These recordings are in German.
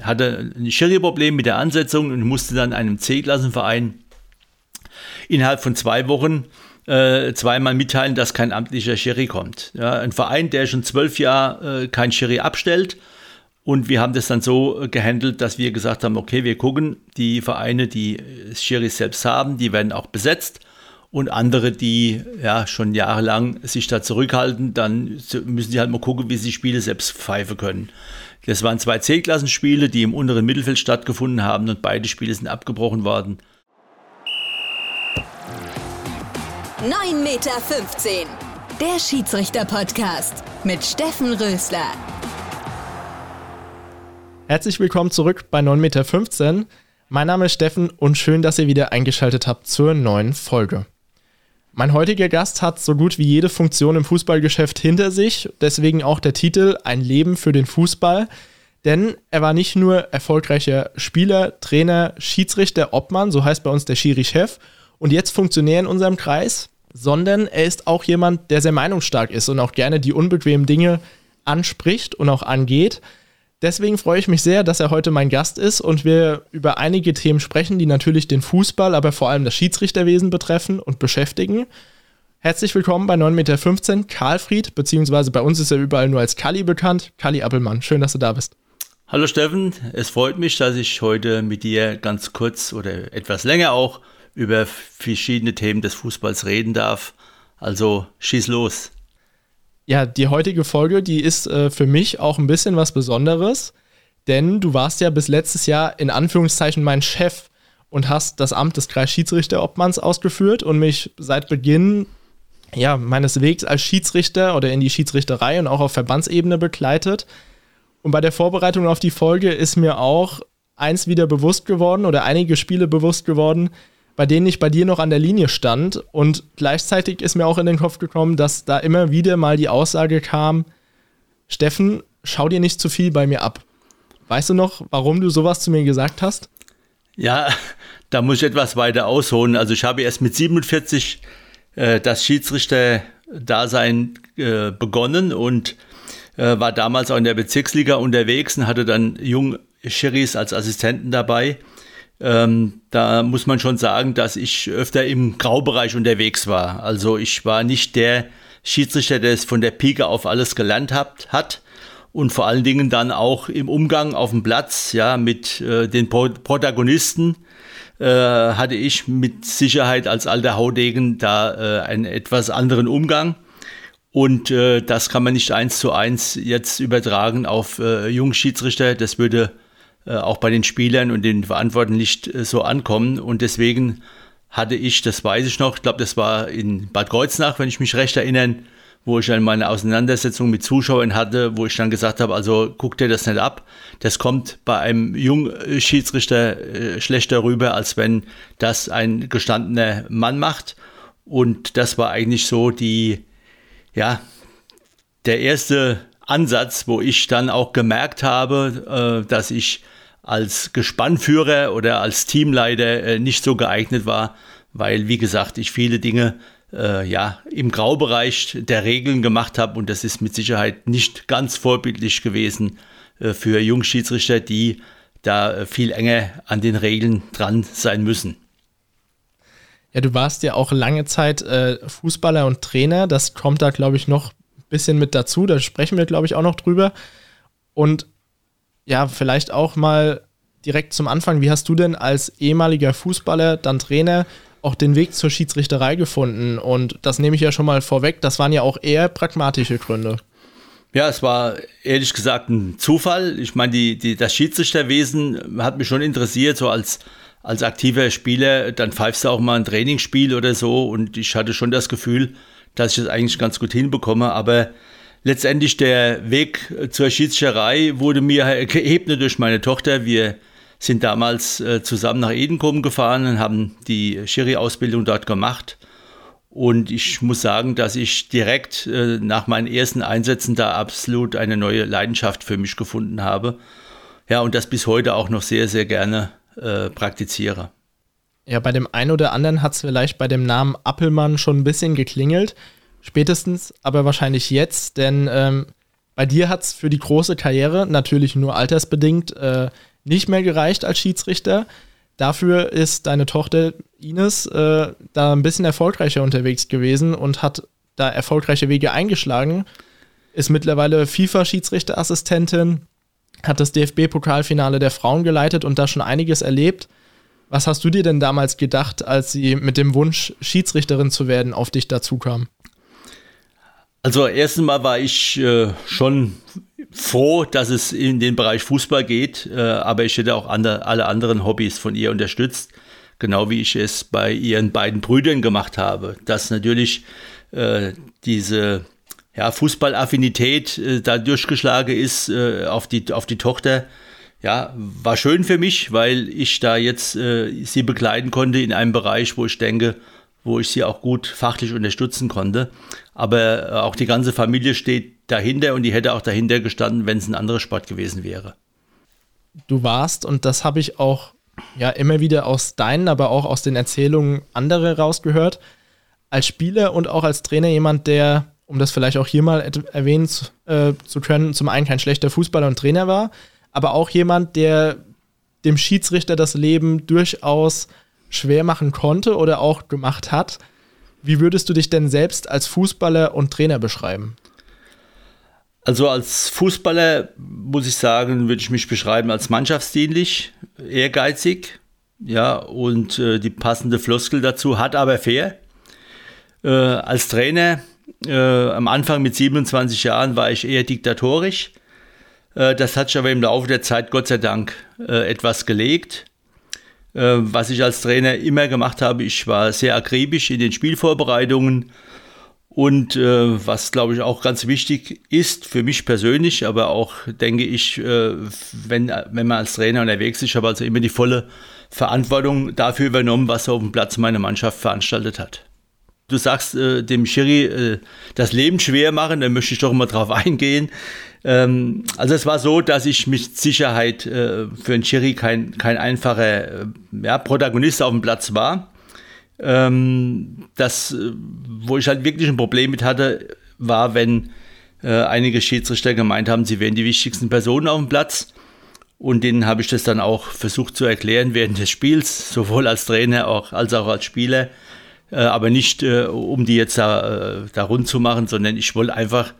hatte ein Schiri-Problem mit der Ansetzung und musste dann einem C-Klassenverein innerhalb von zwei Wochen äh, zweimal mitteilen, dass kein amtlicher Schiri kommt. Ja, ein Verein, der schon zwölf Jahre äh, kein Schiri abstellt. Und wir haben das dann so gehandelt, dass wir gesagt haben, okay, wir gucken, die Vereine, die Schiris selbst haben, die werden auch besetzt. Und andere, die ja schon jahrelang sich da zurückhalten, dann müssen die halt mal gucken, wie sie Spiele selbst pfeifen können. Das waren zwei C-Klassenspiele, die im unteren Mittelfeld stattgefunden haben und beide Spiele sind abgebrochen worden. 9,15 Meter. Der Schiedsrichter-Podcast mit Steffen Rösler. Herzlich willkommen zurück bei 9,15 Meter. Mein Name ist Steffen und schön, dass ihr wieder eingeschaltet habt zur neuen Folge. Mein heutiger Gast hat so gut wie jede Funktion im Fußballgeschäft hinter sich, deswegen auch der Titel Ein Leben für den Fußball. Denn er war nicht nur erfolgreicher Spieler, Trainer, Schiedsrichter, Obmann, so heißt bei uns der Schiri-Chef, und jetzt Funktionär in unserem Kreis, sondern er ist auch jemand, der sehr meinungsstark ist und auch gerne die unbequemen Dinge anspricht und auch angeht. Deswegen freue ich mich sehr, dass er heute mein Gast ist und wir über einige Themen sprechen, die natürlich den Fußball, aber vor allem das Schiedsrichterwesen betreffen und beschäftigen. Herzlich willkommen bei 9,15 Meter Karlfried, beziehungsweise bei uns ist er überall nur als Kali bekannt. Kali Appelmann, schön, dass du da bist. Hallo Steffen, es freut mich, dass ich heute mit dir ganz kurz oder etwas länger auch über verschiedene Themen des Fußballs reden darf. Also schieß los. Ja, die heutige Folge, die ist äh, für mich auch ein bisschen was Besonderes, denn du warst ja bis letztes Jahr in Anführungszeichen mein Chef und hast das Amt des Kreisschiedsrichterobmanns ausgeführt und mich seit Beginn ja, meines Wegs als Schiedsrichter oder in die Schiedsrichterei und auch auf Verbandsebene begleitet. Und bei der Vorbereitung auf die Folge ist mir auch eins wieder bewusst geworden oder einige Spiele bewusst geworden, bei denen ich bei dir noch an der Linie stand. Und gleichzeitig ist mir auch in den Kopf gekommen, dass da immer wieder mal die Aussage kam, Steffen, schau dir nicht zu viel bei mir ab. Weißt du noch, warum du sowas zu mir gesagt hast? Ja, da muss ich etwas weiter ausholen. Also ich habe erst mit 47 äh, das Schiedsrichter-Dasein äh, begonnen und äh, war damals auch in der Bezirksliga unterwegs und hatte dann jung Schiris als Assistenten dabei. Ähm, da muss man schon sagen, dass ich öfter im Graubereich unterwegs war. Also ich war nicht der Schiedsrichter, der es von der Pike auf alles gelernt hat, hat und vor allen Dingen dann auch im Umgang auf dem Platz, ja, mit äh, den Pro Protagonisten äh, hatte ich mit Sicherheit als alter Haudegen da äh, einen etwas anderen Umgang. Und äh, das kann man nicht eins zu eins jetzt übertragen auf äh, junge Schiedsrichter. Das würde auch bei den Spielern und den Verantwortlichen nicht äh, so ankommen. Und deswegen hatte ich, das weiß ich noch, ich glaube, das war in Bad Kreuznach, wenn ich mich recht erinnere, wo ich dann meine Auseinandersetzung mit Zuschauern hatte, wo ich dann gesagt habe, also guck dir das nicht ab. Das kommt bei einem jungen Schiedsrichter äh, schlechter rüber, als wenn das ein gestandener Mann macht. Und das war eigentlich so die, ja, der erste Ansatz, wo ich dann auch gemerkt habe, äh, dass ich als Gespannführer oder als Teamleiter äh, nicht so geeignet war, weil, wie gesagt, ich viele Dinge äh, ja, im Graubereich der Regeln gemacht habe und das ist mit Sicherheit nicht ganz vorbildlich gewesen für Jungschiedsrichter, die da viel enger an den Regeln dran sein müssen. Ja, du warst ja auch lange Zeit äh, Fußballer und Trainer. Das kommt da, glaube ich, noch bisschen mit dazu. Da sprechen wir, glaube ich, auch noch drüber. Und ja, vielleicht auch mal direkt zum Anfang, wie hast du denn als ehemaliger Fußballer, dann Trainer, auch den Weg zur Schiedsrichterei gefunden? Und das nehme ich ja schon mal vorweg, das waren ja auch eher pragmatische Gründe. Ja, es war ehrlich gesagt ein Zufall. Ich meine, die, die, das Schiedsrichterwesen hat mich schon interessiert, so als, als aktiver Spieler. Dann pfeifst du auch mal ein Trainingsspiel oder so und ich hatte schon das Gefühl, dass ich das eigentlich ganz gut hinbekomme. Aber letztendlich der Weg zur Schiedsrichterei wurde mir geebnet durch meine Tochter. Wir sind damals äh, zusammen nach Edenkoben gefahren und haben die Schiri-Ausbildung dort gemacht. Und ich muss sagen, dass ich direkt äh, nach meinen ersten Einsätzen da absolut eine neue Leidenschaft für mich gefunden habe. Ja, und das bis heute auch noch sehr, sehr gerne äh, praktiziere. Ja, bei dem einen oder anderen hat es vielleicht bei dem Namen Appelmann schon ein bisschen geklingelt. Spätestens, aber wahrscheinlich jetzt, denn ähm, Bei dir hat es für die große Karriere natürlich nur altersbedingt äh, nicht mehr gereicht als Schiedsrichter. Dafür ist deine Tochter Ines äh, da ein bisschen erfolgreicher unterwegs gewesen und hat da erfolgreiche Wege eingeschlagen. Ist mittlerweile FIFA-Schiedsrichterassistentin, hat das DFB-Pokalfinale der Frauen geleitet und da schon einiges erlebt. Was hast du dir denn damals gedacht, als sie mit dem Wunsch, Schiedsrichterin zu werden, auf dich dazu kam? Also erstens mal war ich äh, schon froh, dass es in den Bereich Fußball geht, äh, aber ich hätte auch andere, alle anderen Hobbys von ihr unterstützt, genau wie ich es bei ihren beiden Brüdern gemacht habe. Dass natürlich äh, diese ja, Fußballaffinität äh, da durchgeschlagen ist äh, auf, die, auf die Tochter, ja, war schön für mich, weil ich da jetzt äh, sie begleiten konnte in einem Bereich, wo ich denke, wo ich sie auch gut fachlich unterstützen konnte. Aber äh, auch die ganze Familie steht dahinter und die hätte auch dahinter gestanden, wenn es ein anderer Sport gewesen wäre. Du warst, und das habe ich auch ja immer wieder aus deinen, aber auch aus den Erzählungen anderer rausgehört, als Spieler und auch als Trainer jemand, der, um das vielleicht auch hier mal erwähnen äh, zu können, zum einen kein schlechter Fußballer und Trainer war, aber auch jemand, der dem Schiedsrichter das Leben durchaus schwer machen konnte oder auch gemacht hat. Wie würdest du dich denn selbst als Fußballer und Trainer beschreiben? Also als Fußballer muss ich sagen, würde ich mich beschreiben als mannschaftsdienlich, ehrgeizig, ja, und äh, die passende Floskel dazu, hat aber fair. Äh, als Trainer, äh, am Anfang mit 27 Jahren war ich eher diktatorisch. Äh, das hat sich aber im Laufe der Zeit Gott sei Dank äh, etwas gelegt. Äh, was ich als Trainer immer gemacht habe, ich war sehr akribisch in den Spielvorbereitungen und was glaube ich auch ganz wichtig ist für mich persönlich, aber auch denke ich, wenn, wenn man als Trainer unterwegs ist, ich habe also immer die volle Verantwortung dafür übernommen, was auf dem Platz meine Mannschaft veranstaltet hat. Du sagst äh, dem Schiri äh, das Leben schwer machen, da möchte ich doch mal drauf eingehen. Ähm, also es war so, dass ich mit Sicherheit äh, für einen Schiri kein, kein einfacher äh, ja, Protagonist auf dem Platz war. Ähm, das, äh, wo ich halt wirklich ein Problem mit hatte, war, wenn äh, einige Schiedsrichter gemeint haben, sie wären die wichtigsten Personen auf dem Platz. Und denen habe ich das dann auch versucht zu erklären während des Spiels, sowohl als Trainer auch, als auch als Spieler. Äh, aber nicht, äh, um die jetzt da, da rund zu machen, sondern ich wollte einfach,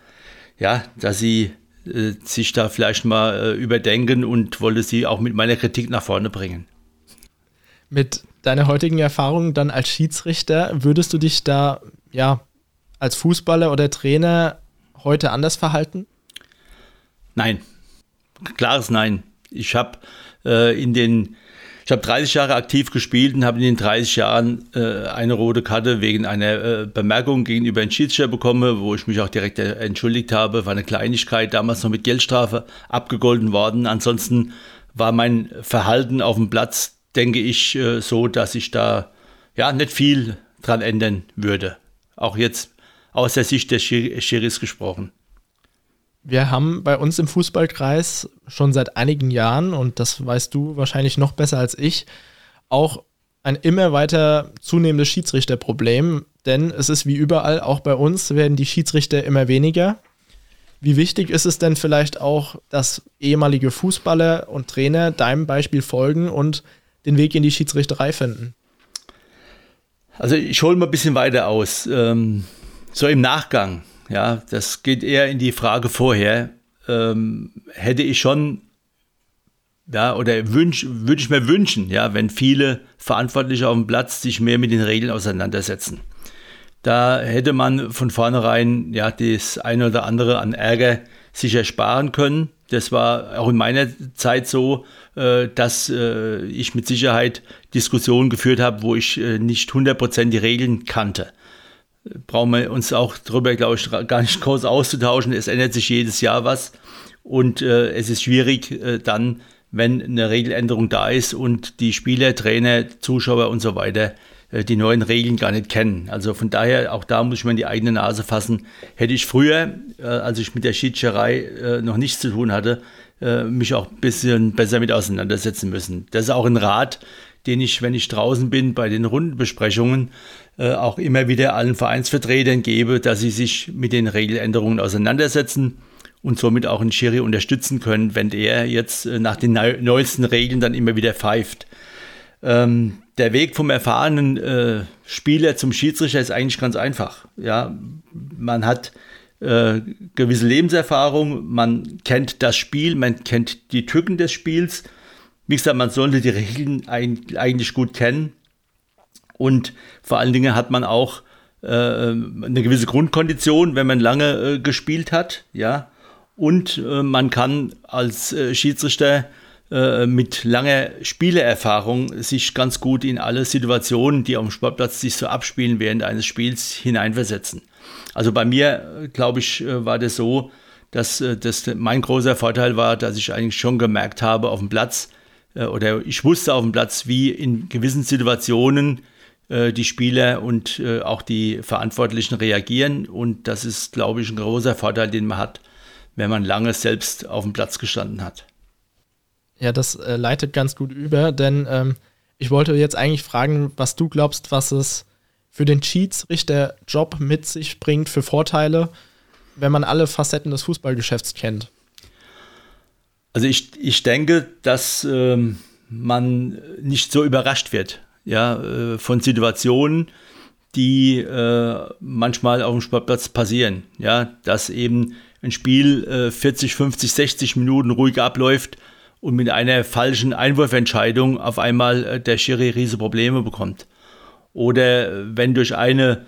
ja, dass sie äh, sich da vielleicht mal äh, überdenken und wollte sie auch mit meiner Kritik nach vorne bringen. Mit deiner heutigen Erfahrung dann als Schiedsrichter, würdest du dich da ja als Fußballer oder Trainer heute anders verhalten? Nein, klares Nein. Ich habe äh, in den ich habe 30 Jahre aktiv gespielt und habe in den 30 Jahren äh, eine rote Karte wegen einer äh, Bemerkung gegenüber einem Schiedsrichter bekommen, wo ich mich auch direkt äh, entschuldigt habe. War eine Kleinigkeit, damals noch mit Geldstrafe abgegolten worden. Ansonsten war mein Verhalten auf dem Platz, denke ich, äh, so, dass ich da ja nicht viel dran ändern würde. Auch jetzt aus der Sicht des Schiris gesprochen. Wir haben bei uns im Fußballkreis schon seit einigen Jahren, und das weißt du wahrscheinlich noch besser als ich, auch ein immer weiter zunehmendes Schiedsrichterproblem, denn es ist wie überall, auch bei uns werden die Schiedsrichter immer weniger. Wie wichtig ist es denn vielleicht auch, dass ehemalige Fußballer und Trainer deinem Beispiel folgen und den Weg in die Schiedsrichterei finden? Also ich hole mal ein bisschen weiter aus. Ähm, so im Nachgang ja, das geht eher in die Frage vorher. Ähm, hätte ich schon, ja, oder wünsch, würde ich mir wünschen, ja, wenn viele Verantwortliche auf dem Platz sich mehr mit den Regeln auseinandersetzen. Da hätte man von vornherein ja das eine oder andere an Ärger sich ersparen können. Das war auch in meiner Zeit so, äh, dass äh, ich mit Sicherheit Diskussionen geführt habe, wo ich äh, nicht 100% die Regeln kannte brauchen wir uns auch darüber, glaube ich, gar nicht groß auszutauschen. Es ändert sich jedes Jahr was und äh, es ist schwierig äh, dann, wenn eine Regeländerung da ist und die Spieler, Trainer, Zuschauer und so weiter äh, die neuen Regeln gar nicht kennen. Also von daher, auch da muss ich mir in die eigene Nase fassen. Hätte ich früher, äh, als ich mit der Schiedscherei äh, noch nichts zu tun hatte, äh, mich auch ein bisschen besser mit auseinandersetzen müssen. Das ist auch ein Rat, den ich, wenn ich draußen bin, bei den Rundenbesprechungen äh, auch immer wieder allen Vereinsvertretern gebe, dass sie sich mit den Regeländerungen auseinandersetzen und somit auch einen Schiri unterstützen können, wenn der jetzt äh, nach den neuesten Regeln dann immer wieder pfeift. Ähm, der Weg vom erfahrenen äh, Spieler zum Schiedsrichter ist eigentlich ganz einfach. Ja, man hat äh, gewisse Lebenserfahrung, man kennt das Spiel, man kennt die Tücken des Spiels. Wie gesagt, man sollte die Regeln eigentlich gut kennen. Und vor allen Dingen hat man auch äh, eine gewisse Grundkondition, wenn man lange äh, gespielt hat. Ja, und äh, man kann als äh, Schiedsrichter äh, mit langer Spieleerfahrung sich ganz gut in alle Situationen, die auf dem Sportplatz sich so abspielen während eines Spiels, hineinversetzen. Also bei mir, glaube ich, äh, war das so, dass äh, das mein großer Vorteil war, dass ich eigentlich schon gemerkt habe auf dem Platz oder ich wusste auf dem Platz, wie in gewissen Situationen die Spieler und auch die Verantwortlichen reagieren. Und das ist, glaube ich, ein großer Vorteil, den man hat, wenn man lange selbst auf dem Platz gestanden hat. Ja, das äh, leitet ganz gut über, denn ähm, ich wollte jetzt eigentlich fragen, was du glaubst, was es für den Schiedsrichter-Job mit sich bringt für Vorteile, wenn man alle Facetten des Fußballgeschäfts kennt. Also ich, ich denke, dass ähm, man nicht so überrascht wird ja, äh, von Situationen, die äh, manchmal auf dem Sportplatz passieren. Ja, dass eben ein Spiel äh, 40, 50, 60 Minuten ruhig abläuft und mit einer falschen Einwurfentscheidung auf einmal äh, der Schiri riese Probleme bekommt. Oder äh, wenn durch eine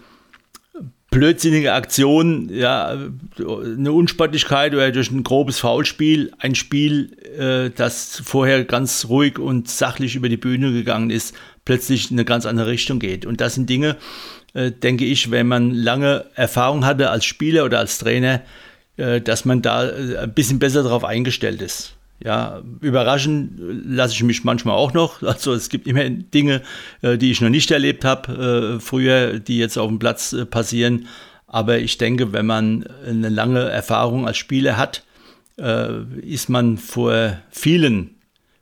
blödsinnige Aktion, ja, eine Unsportlichkeit oder durch ein grobes Foulspiel, ein Spiel, äh, das vorher ganz ruhig und sachlich über die Bühne gegangen ist, plötzlich in eine ganz andere Richtung geht. Und das sind Dinge, äh, denke ich, wenn man lange Erfahrung hatte als Spieler oder als Trainer, äh, dass man da äh, ein bisschen besser darauf eingestellt ist. Ja, überraschen lasse ich mich manchmal auch noch. Also es gibt immer Dinge, die ich noch nicht erlebt habe früher, die jetzt auf dem Platz passieren. Aber ich denke, wenn man eine lange Erfahrung als Spieler hat, ist man vor vielen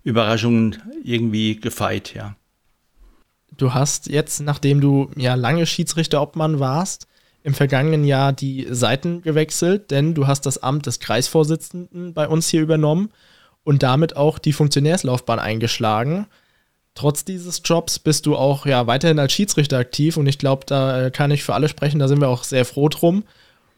Überraschungen irgendwie gefeit, ja. Du hast jetzt, nachdem du ja lange Schiedsrichterobmann warst, im vergangenen Jahr die Seiten gewechselt, denn du hast das Amt des Kreisvorsitzenden bei uns hier übernommen und damit auch die Funktionärslaufbahn eingeschlagen. Trotz dieses Jobs bist du auch ja weiterhin als Schiedsrichter aktiv und ich glaube, da äh, kann ich für alle sprechen, da sind wir auch sehr froh drum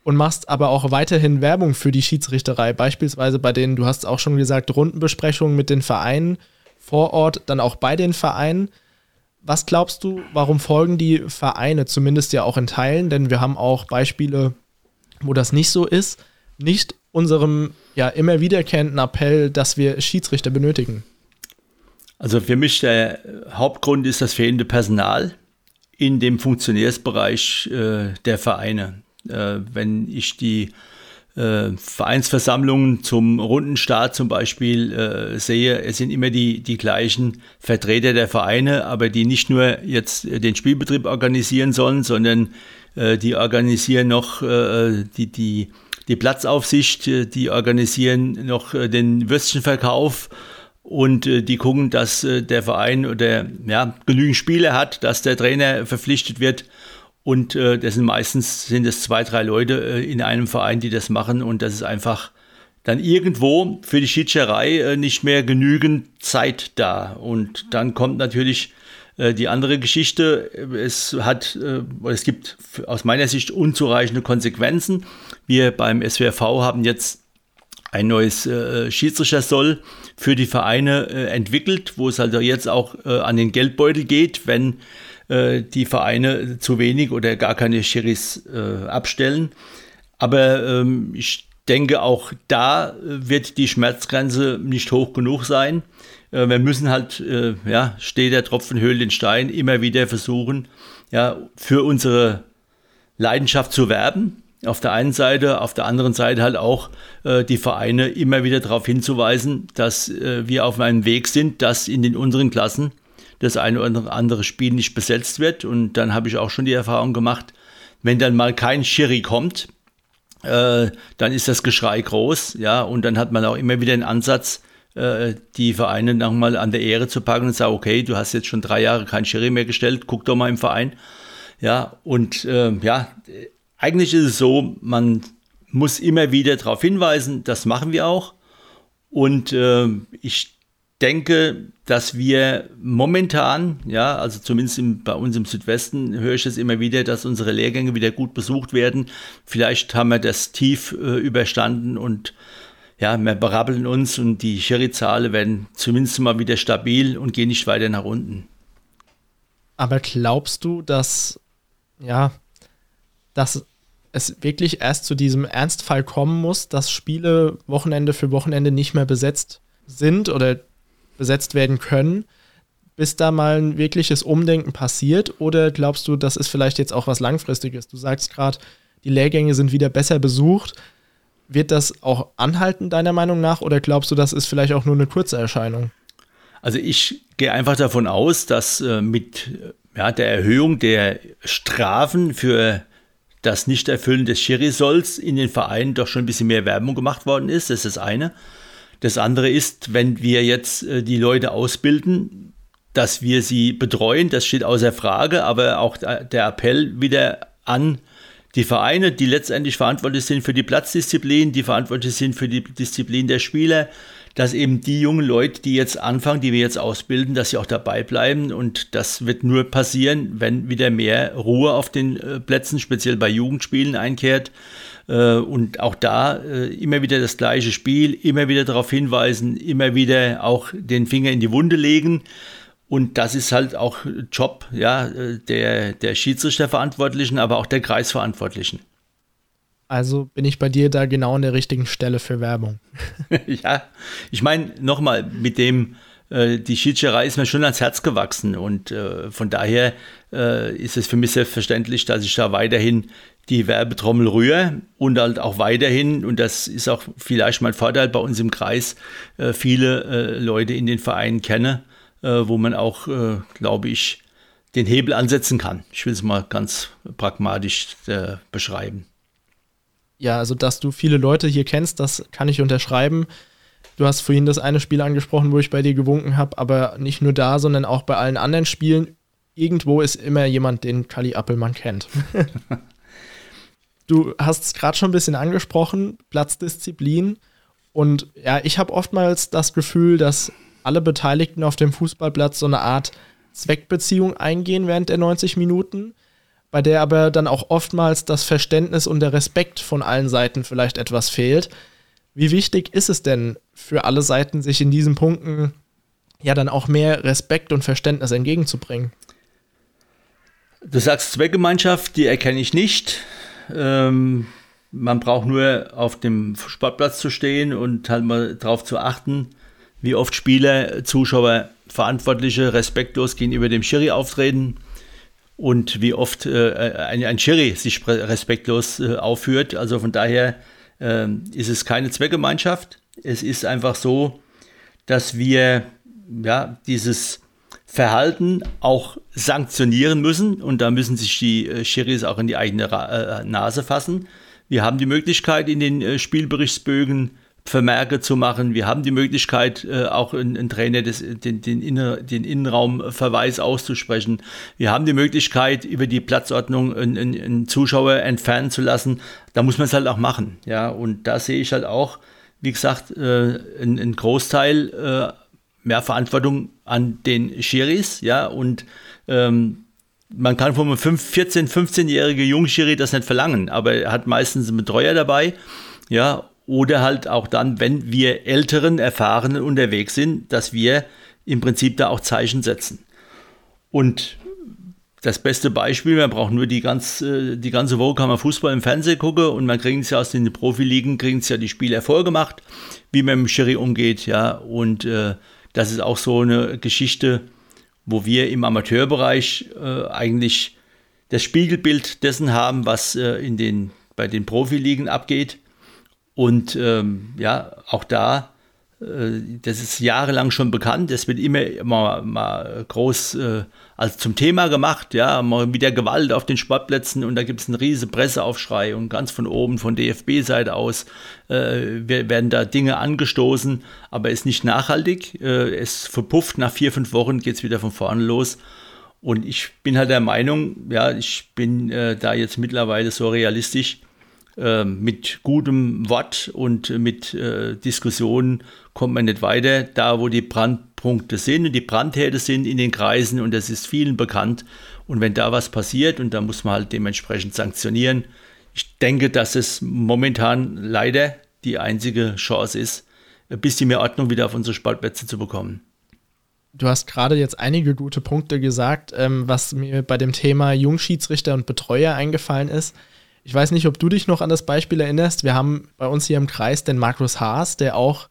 und machst aber auch weiterhin Werbung für die Schiedsrichterei, beispielsweise bei denen, du hast auch schon gesagt, Rundenbesprechungen mit den Vereinen vor Ort, dann auch bei den Vereinen. Was glaubst du, warum folgen die Vereine zumindest ja auch in Teilen, denn wir haben auch Beispiele, wo das nicht so ist, nicht unserem ja immer wiederkehrenden Appell, dass wir Schiedsrichter benötigen? Also für mich der Hauptgrund ist das fehlende Personal in dem Funktionärsbereich äh, der Vereine. Äh, wenn ich die äh, Vereinsversammlungen zum Rundenstart zum Beispiel äh, sehe, es sind immer die, die gleichen Vertreter der Vereine, aber die nicht nur jetzt den Spielbetrieb organisieren sollen, sondern äh, die organisieren noch äh, die, die, die Platzaufsicht, die organisieren noch äh, den Würstchenverkauf und äh, die gucken, dass der Verein oder ja, genügend Spiele hat, dass der Trainer verpflichtet wird und äh, das sind meistens sind es zwei, drei Leute äh, in einem Verein, die das machen. Und das ist einfach dann irgendwo für die Schiedscherei äh, nicht mehr genügend Zeit da. Und dann kommt natürlich äh, die andere Geschichte. Es hat, äh, es gibt aus meiner Sicht unzureichende Konsequenzen. Wir beim SWRV haben jetzt ein neues äh, Schiedsrichter für die Vereine äh, entwickelt, wo es also jetzt auch äh, an den Geldbeutel geht, wenn äh, die Vereine zu wenig oder gar keine Schiris äh, abstellen. Aber ähm, ich denke, auch da wird die Schmerzgrenze nicht hoch genug sein. Äh, wir müssen halt, äh, ja, steht der Tropfen höhlt den Stein, immer wieder versuchen, ja, für unsere Leidenschaft zu werben. Auf der einen Seite, auf der anderen Seite halt auch äh, die Vereine immer wieder darauf hinzuweisen, dass äh, wir auf einem Weg sind, dass in den unteren Klassen das eine oder andere Spiel nicht besetzt wird. Und dann habe ich auch schon die Erfahrung gemacht, wenn dann mal kein Schiri kommt, äh, dann ist das Geschrei groß, ja, und dann hat man auch immer wieder den Ansatz, äh, die Vereine nochmal an der Ehre zu packen und sagen, okay, du hast jetzt schon drei Jahre kein Schiri mehr gestellt, guck doch mal im Verein. Ja, und äh, ja, eigentlich ist es so, man muss immer wieder darauf hinweisen, das machen wir auch. Und äh, ich denke, dass wir momentan, ja, also zumindest im, bei uns im Südwesten höre ich es immer wieder, dass unsere Lehrgänge wieder gut besucht werden. Vielleicht haben wir das tief äh, überstanden und ja, wir berappeln uns und die Sherry-Zahlen werden zumindest mal wieder stabil und gehen nicht weiter nach unten. Aber glaubst du, dass, ja, dass es wirklich erst zu diesem Ernstfall kommen muss, dass Spiele Wochenende für Wochenende nicht mehr besetzt sind oder besetzt werden können, bis da mal ein wirkliches Umdenken passiert? Oder glaubst du, das ist vielleicht jetzt auch was Langfristiges? Du sagst gerade, die Lehrgänge sind wieder besser besucht. Wird das auch anhalten, deiner Meinung nach? Oder glaubst du, das ist vielleicht auch nur eine kurze Erscheinung? Also ich gehe einfach davon aus, dass äh, mit ja, der Erhöhung der Strafen für das Nichterfüllen des Schiri-Solls in den Vereinen doch schon ein bisschen mehr Werbung gemacht worden ist. Das ist das eine. Das andere ist, wenn wir jetzt äh, die Leute ausbilden, dass wir sie betreuen, das steht außer Frage, aber auch der Appell wieder an die Vereine, die letztendlich verantwortlich sind für die Platzdisziplin, die verantwortlich sind für die Disziplin der Spieler, dass eben die jungen Leute, die jetzt anfangen, die wir jetzt ausbilden, dass sie auch dabei bleiben. Und das wird nur passieren, wenn wieder mehr Ruhe auf den äh, Plätzen, speziell bei Jugendspielen einkehrt. Äh, und auch da äh, immer wieder das gleiche Spiel, immer wieder darauf hinweisen, immer wieder auch den Finger in die Wunde legen. Und das ist halt auch Job ja, der, der Schiedsrichterverantwortlichen, aber auch der Kreisverantwortlichen. Also bin ich bei dir da genau an der richtigen Stelle für Werbung. ja, ich meine, nochmal, mit dem, äh, die Schiedsrichterei ist mir schon ans Herz gewachsen und äh, von daher äh, ist es für mich selbstverständlich, dass ich da weiterhin die Werbetrommel rühre und halt auch weiterhin, und das ist auch vielleicht mein Vorteil bei uns im Kreis, äh, viele äh, Leute in den Vereinen kenne, äh, wo man auch, glaube ich, den Hebel ansetzen kann. Ich will es mal ganz pragmatisch beschreiben. Ja, also dass du viele Leute hier kennst, das kann ich unterschreiben. Du hast vorhin das eine Spiel angesprochen, wo ich bei dir gewunken habe, aber nicht nur da, sondern auch bei allen anderen Spielen. Irgendwo ist immer jemand, den Kali Appelmann kennt. du hast es gerade schon ein bisschen angesprochen, Platzdisziplin. Und ja, ich habe oftmals das Gefühl, dass alle Beteiligten auf dem Fußballplatz so eine Art Zweckbeziehung eingehen während der 90 Minuten bei der aber dann auch oftmals das Verständnis und der Respekt von allen Seiten vielleicht etwas fehlt. Wie wichtig ist es denn für alle Seiten, sich in diesen Punkten ja dann auch mehr Respekt und Verständnis entgegenzubringen? Du sagst Zweckgemeinschaft, die erkenne ich nicht. Ähm, man braucht nur auf dem Sportplatz zu stehen und halt mal darauf zu achten, wie oft Spieler, Zuschauer, Verantwortliche respektlos gegenüber dem Schiri auftreten und wie oft äh, ein, ein Schiri sich respektlos äh, aufführt. Also von daher äh, ist es keine Zweckgemeinschaft. Es ist einfach so, dass wir ja, dieses Verhalten auch sanktionieren müssen und da müssen sich die äh, Schiris auch in die eigene äh, Nase fassen. Wir haben die Möglichkeit in den äh, Spielberichtsbögen Vermerke zu machen. Wir haben die Möglichkeit, äh, auch einen Trainer des, den, den, Inner, den Innenraumverweis auszusprechen. Wir haben die Möglichkeit, über die Platzordnung einen, einen Zuschauer entfernen zu lassen. Da muss man es halt auch machen. Ja, und da sehe ich halt auch, wie gesagt, einen, einen Großteil äh, mehr Verantwortung an den Schiris. Ja, und ähm, man kann von einem 14, 15-jährigen Jungschiri das nicht verlangen, aber er hat meistens einen Betreuer dabei. Ja, oder halt auch dann, wenn wir älteren, erfahrenen unterwegs sind, dass wir im Prinzip da auch Zeichen setzen. Und das beste Beispiel, man braucht nur die, ganz, äh, die ganze Woche kann man Fußball im Fernsehen gucken und man kriegt es ja aus den Profiligen, kriegt es ja die Spieler vorgemacht, wie man mit dem Schiri umgeht, ja. Und äh, das ist auch so eine Geschichte, wo wir im Amateurbereich äh, eigentlich das Spiegelbild dessen haben, was äh, in den, bei den Profiligen abgeht. Und ähm, ja, auch da, das ist jahrelang schon bekannt, es wird immer mal, mal groß äh, als zum Thema gemacht, ja, mal wieder Gewalt auf den Sportplätzen und da gibt es einen riesen Presseaufschrei und ganz von oben, von DFB-Seite aus, äh, werden da Dinge angestoßen, aber ist nicht nachhaltig. Äh, es verpufft, nach vier, fünf Wochen geht es wieder von vorne los. Und ich bin halt der Meinung, ja, ich bin äh, da jetzt mittlerweile so realistisch, äh, mit gutem Wort und mit äh, Diskussionen kommt man nicht weiter. Da, wo die Brandpunkte sind und die Brandherde sind in den Kreisen und das ist vielen bekannt. Und wenn da was passiert und da muss man halt dementsprechend sanktionieren. Ich denke, dass es momentan leider die einzige Chance ist, ein bisschen mehr Ordnung wieder auf unsere Sportplätze zu bekommen. Du hast gerade jetzt einige gute Punkte gesagt, ähm, was mir bei dem Thema Jungschiedsrichter und Betreuer eingefallen ist. Ich weiß nicht, ob du dich noch an das Beispiel erinnerst. Wir haben bei uns hier im Kreis den Markus Haas, der auch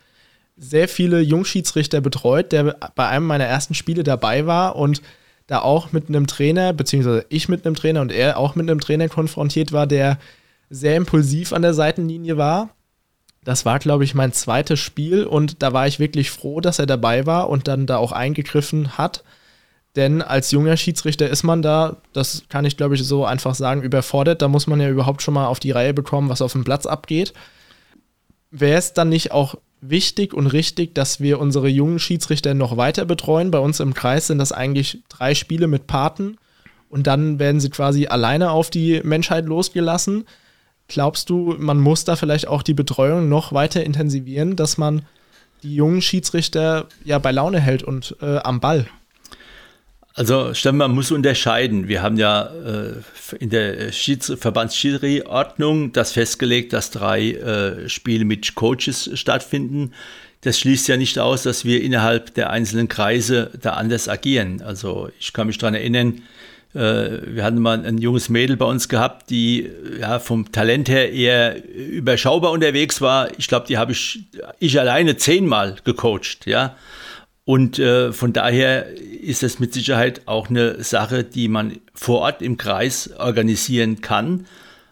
sehr viele Jungschiedsrichter betreut, der bei einem meiner ersten Spiele dabei war und da auch mit einem Trainer, beziehungsweise ich mit einem Trainer und er auch mit einem Trainer konfrontiert war, der sehr impulsiv an der Seitenlinie war das war, glaube ich, mein zweites Spiel und da war ich wirklich froh, dass er dabei war und dann da auch eingegriffen hat. Denn als junger Schiedsrichter ist man da, das kann ich glaube ich so einfach sagen, überfordert. Da muss man ja überhaupt schon mal auf die Reihe bekommen, was auf dem Platz abgeht. Wäre es dann nicht auch wichtig und richtig, dass wir unsere jungen Schiedsrichter noch weiter betreuen? Bei uns im Kreis sind das eigentlich drei Spiele mit Paten und dann werden sie quasi alleine auf die Menschheit losgelassen. Glaubst du, man muss da vielleicht auch die Betreuung noch weiter intensivieren, dass man die jungen Schiedsrichter ja bei Laune hält und äh, am Ball? Also, Stefan, man muss unterscheiden. Wir haben ja äh, in der Schieds Verbandsschiri-Ordnung das festgelegt, dass drei äh, Spiele mit Coaches stattfinden. Das schließt ja nicht aus, dass wir innerhalb der einzelnen Kreise da anders agieren. Also, ich kann mich daran erinnern, äh, wir hatten mal ein junges Mädel bei uns gehabt, die ja, vom Talent her eher überschaubar unterwegs war. Ich glaube, die habe ich, ich alleine zehnmal gecoacht, ja. Und äh, von daher ist es mit Sicherheit auch eine Sache, die man vor Ort im Kreis organisieren kann.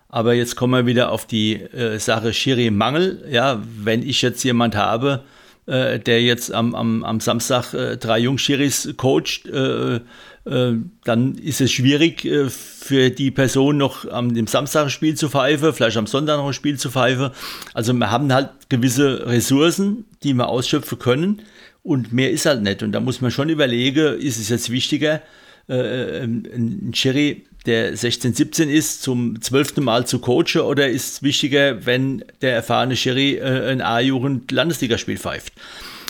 Aber jetzt kommen wir wieder auf die äh, Sache Schiri-Mangel. Ja, wenn ich jetzt jemand habe, äh, der jetzt am, am, am Samstag äh, drei Jungschiris coacht, äh, äh, dann ist es schwierig äh, für die Person noch am dem Samstag ein Spiel zu pfeifen, vielleicht am Sonntag noch ein Spiel zu pfeifen. Also wir haben halt gewisse Ressourcen, die wir ausschöpfen können und mehr ist halt nicht. Und da muss man schon überlegen, ist es jetzt wichtiger, äh, ein Cherry, der 16, 17 ist, zum zwölften Mal zu coachen oder ist es wichtiger, wenn der erfahrene Cherry ein A-Jugend-Landesligaspiel pfeift?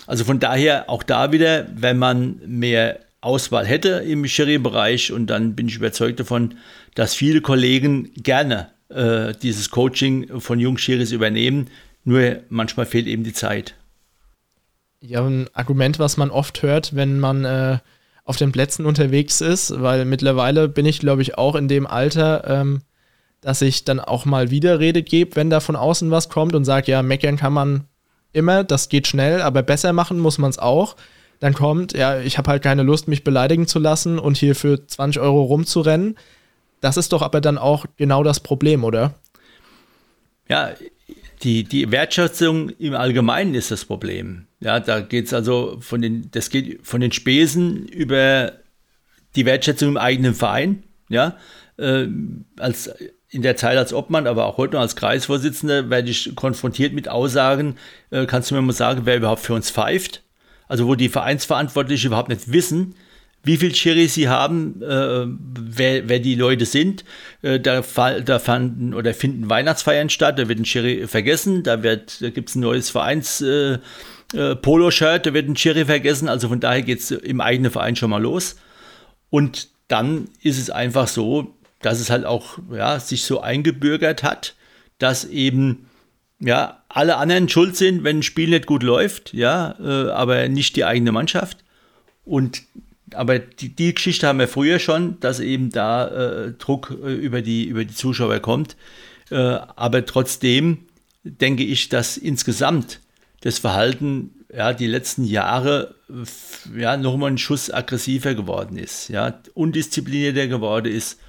Also von daher auch da wieder, wenn man mehr Auswahl hätte im Jury-Bereich und dann bin ich überzeugt davon, dass viele Kollegen gerne äh, dieses Coaching von Jungschiris übernehmen, nur manchmal fehlt eben die Zeit. Ja, ein Argument, was man oft hört, wenn man äh, auf den Plätzen unterwegs ist, weil mittlerweile bin ich, glaube ich, auch in dem Alter, ähm, dass ich dann auch mal Widerrede gebe, wenn da von außen was kommt und sage, ja, meckern kann man immer, das geht schnell, aber besser machen muss man es auch dann kommt, ja, ich habe halt keine Lust, mich beleidigen zu lassen und hier für 20 Euro rumzurennen. Das ist doch aber dann auch genau das Problem, oder? Ja, die, die Wertschätzung im Allgemeinen ist das Problem. Ja, da geht es also von den, das geht von den Spesen über die Wertschätzung im eigenen Verein, ja, äh, als in der Zeit als Obmann, aber auch heute noch als Kreisvorsitzender werde ich konfrontiert mit Aussagen, äh, kannst du mir mal sagen, wer überhaupt für uns pfeift? also wo die Vereinsverantwortlichen überhaupt nicht wissen, wie viel Schiris sie haben, äh, wer, wer, die Leute sind. Äh, da, da, fanden oder finden Weihnachtsfeiern statt, da wird ein Schiri vergessen, da, da gibt es ein neues Vereins äh, äh, Polo-Shirt, da wird ein Schiri vergessen. Also von daher geht es im eigenen Verein schon mal los. Und dann ist es einfach so, dass es halt auch ja, sich so eingebürgert hat, dass eben ja, alle anderen schuld sind, wenn ein Spiel nicht gut läuft, ja, äh, aber nicht die eigene Mannschaft. Und aber die, die Geschichte haben wir früher schon, dass eben da äh, Druck äh, über, die, über die Zuschauer kommt. Äh, aber trotzdem denke ich, dass insgesamt das Verhalten ja, die letzten Jahre ja, nochmal einen Schuss aggressiver geworden ist, ja, undisziplinierter geworden ist.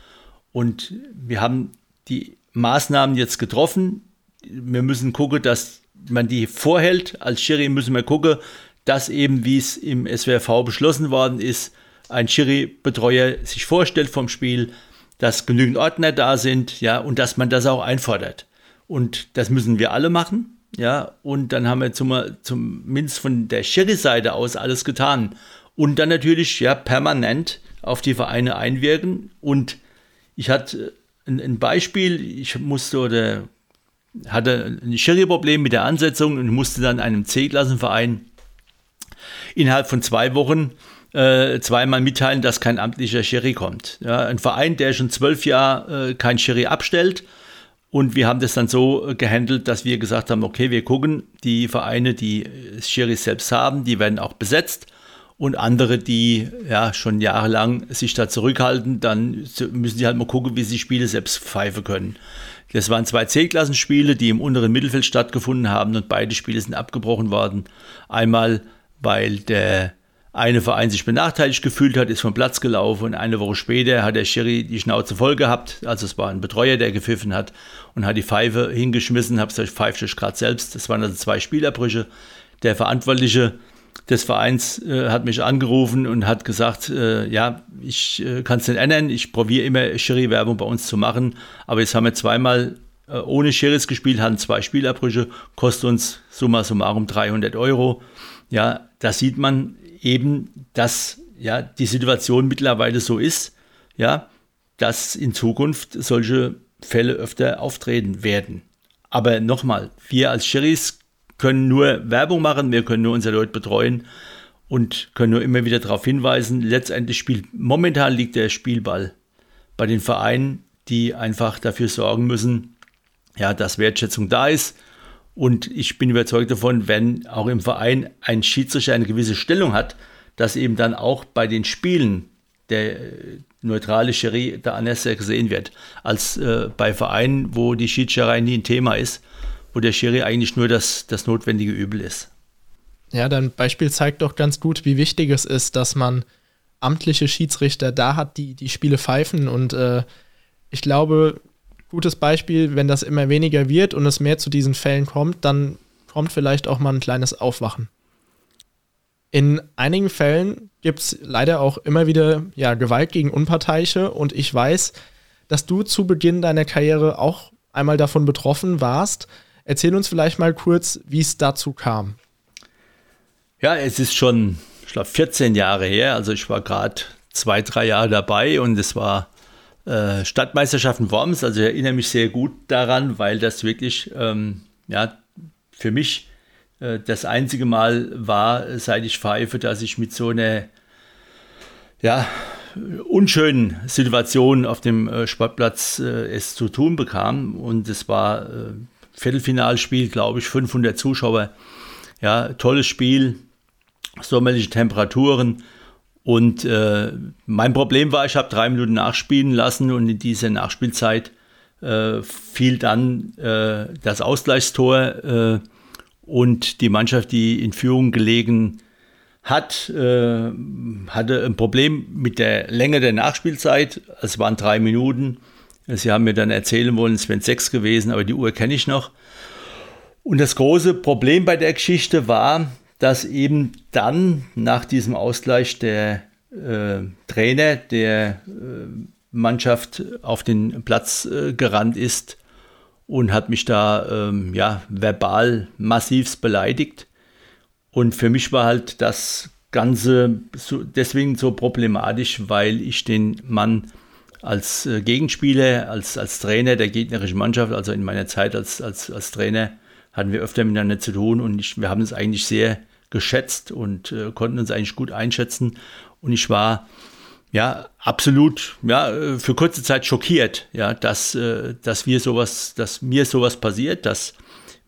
Und wir haben die Maßnahmen jetzt getroffen, wir müssen gucken, dass man die vorhält. Als Schiri müssen wir gucken, dass eben, wie es im SWRV beschlossen worden ist, ein Schiri-Betreuer sich vorstellt vom Spiel, dass genügend Ordner da sind, ja, und dass man das auch einfordert. Und das müssen wir alle machen, ja, und dann haben wir zum, zumindest von der Schiri-Seite aus alles getan. Und dann natürlich, ja, permanent auf die Vereine einwirken. Und ich hatte ein, ein Beispiel, ich musste oder hatte ein Schiri-Problem mit der Ansetzung und musste dann einem C-Klassenverein innerhalb von zwei Wochen äh, zweimal mitteilen, dass kein amtlicher Schiri kommt. Ja, ein Verein, der schon zwölf Jahre äh, kein Schiri abstellt. Und wir haben das dann so äh, gehandelt, dass wir gesagt haben, okay, wir gucken, die Vereine, die Schiris selbst haben, die werden auch besetzt. Und andere, die ja schon jahrelang sich da zurückhalten, dann müssen sie halt mal gucken, wie sie Spiele selbst pfeifen können. Das waren zwei C-Klassenspiele, die im unteren Mittelfeld stattgefunden haben und beide Spiele sind abgebrochen worden. Einmal, weil der eine Verein sich benachteiligt gefühlt hat, ist vom Platz gelaufen und eine Woche später hat der Schiri die Schnauze voll gehabt. Also es war ein Betreuer, der gepfiffen hat und hat die Pfeife hingeschmissen, habe gesagt, pfeift euch gerade selbst. Das waren also zwei Spielerbrüche. Der Verantwortliche des Vereins äh, hat mich angerufen und hat gesagt, äh, ja, ich äh, kann es nicht ändern, ich probiere immer Schiri-Werbung bei uns zu machen, aber jetzt haben wir zweimal äh, ohne Schiris gespielt, hatten zwei Spielerbrüche, kostet uns summa summarum 300 Euro. Ja, da sieht man, eben, dass ja die Situation mittlerweile so ist, ja, dass in Zukunft solche Fälle öfter auftreten werden. Aber nochmal, wir als Sherrys können nur Werbung machen, wir können nur unsere Leute betreuen und können nur immer wieder darauf hinweisen, letztendlich spielt, momentan liegt der Spielball bei den Vereinen, die einfach dafür sorgen müssen, ja, dass Wertschätzung da ist und ich bin überzeugt davon, wenn auch im Verein ein Schiedsrichter eine gewisse Stellung hat, dass eben dann auch bei den Spielen der äh, neutrale Schiri da anders gesehen wird, als äh, bei Vereinen, wo die Schiedsrichterei nie ein Thema ist, wo der Schiri eigentlich nur das, das notwendige Übel ist. Ja, dein Beispiel zeigt doch ganz gut, wie wichtig es ist, dass man amtliche Schiedsrichter da hat, die die Spiele pfeifen. Und äh, ich glaube, gutes Beispiel, wenn das immer weniger wird und es mehr zu diesen Fällen kommt, dann kommt vielleicht auch mal ein kleines Aufwachen. In einigen Fällen gibt es leider auch immer wieder ja, Gewalt gegen Unparteiische und ich weiß, dass du zu Beginn deiner Karriere auch einmal davon betroffen warst. Erzähl uns vielleicht mal kurz, wie es dazu kam. Ja, es ist schon, ich glaube, 14 Jahre her. Also ich war gerade zwei, drei Jahre dabei und es war äh, Stadtmeisterschaften Worms. Also ich erinnere mich sehr gut daran, weil das wirklich ähm, ja, für mich äh, das einzige Mal war, seit ich pfeife, dass ich mit so einer ja, unschönen Situation auf dem äh, Sportplatz äh, es zu tun bekam. Und es war äh, Viertelfinalspiel, glaube ich, 500 Zuschauer. Ja, tolles Spiel, sommerliche Temperaturen. Und äh, mein Problem war, ich habe drei Minuten nachspielen lassen und in dieser Nachspielzeit äh, fiel dann äh, das Ausgleichstor äh, und die Mannschaft, die in Führung gelegen hat, äh, hatte ein Problem mit der Länge der Nachspielzeit. Es waren drei Minuten. Sie haben mir dann erzählen wollen, es wären sechs gewesen, aber die Uhr kenne ich noch. Und das große Problem bei der Geschichte war, dass eben dann nach diesem Ausgleich der äh, Trainer der äh, Mannschaft auf den Platz äh, gerannt ist und hat mich da ähm, ja, verbal massivst beleidigt. Und für mich war halt das Ganze so, deswegen so problematisch, weil ich den Mann als äh, Gegenspieler, als, als Trainer der gegnerischen Mannschaft, also in meiner Zeit als, als, als Trainer, hatten wir öfter miteinander zu tun und ich, wir haben es eigentlich sehr geschätzt und äh, konnten uns eigentlich gut einschätzen. Und ich war ja absolut ja für kurze Zeit schockiert, ja, dass, äh, dass wir sowas, dass mir sowas passiert, dass